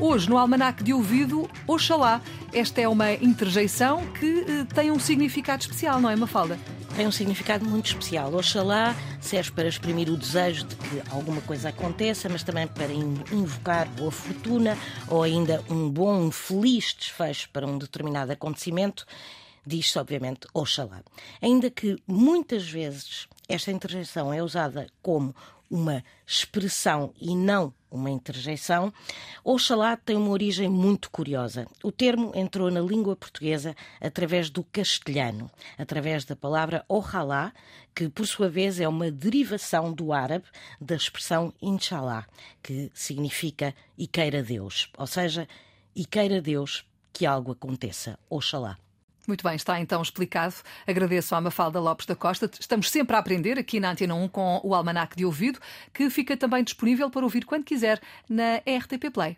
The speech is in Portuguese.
Hoje, no Almanac de Ouvido, Oxalá. Esta é uma interjeição que eh, tem um significado especial, não é, Mafalda? Tem um significado muito especial. Oxalá serve para exprimir o desejo de que alguma coisa aconteça, mas também para invocar boa fortuna ou ainda um bom, feliz desfecho para um determinado acontecimento diz-se, obviamente, Oxalá. Ainda que muitas vezes esta interjeição é usada como uma expressão e não uma interjeição, Oxalá tem uma origem muito curiosa. O termo entrou na língua portuguesa através do castelhano, através da palavra Ojalá, que por sua vez é uma derivação do árabe da expressão Inshallah, que significa e queira Deus, ou seja, e queira Deus que algo aconteça. Oxalá. Muito bem, está então explicado. Agradeço à Mafalda Lopes da Costa. Estamos sempre a aprender aqui na Antena 1 com o Almanac de Ouvido, que fica também disponível para ouvir quando quiser na RTP Play.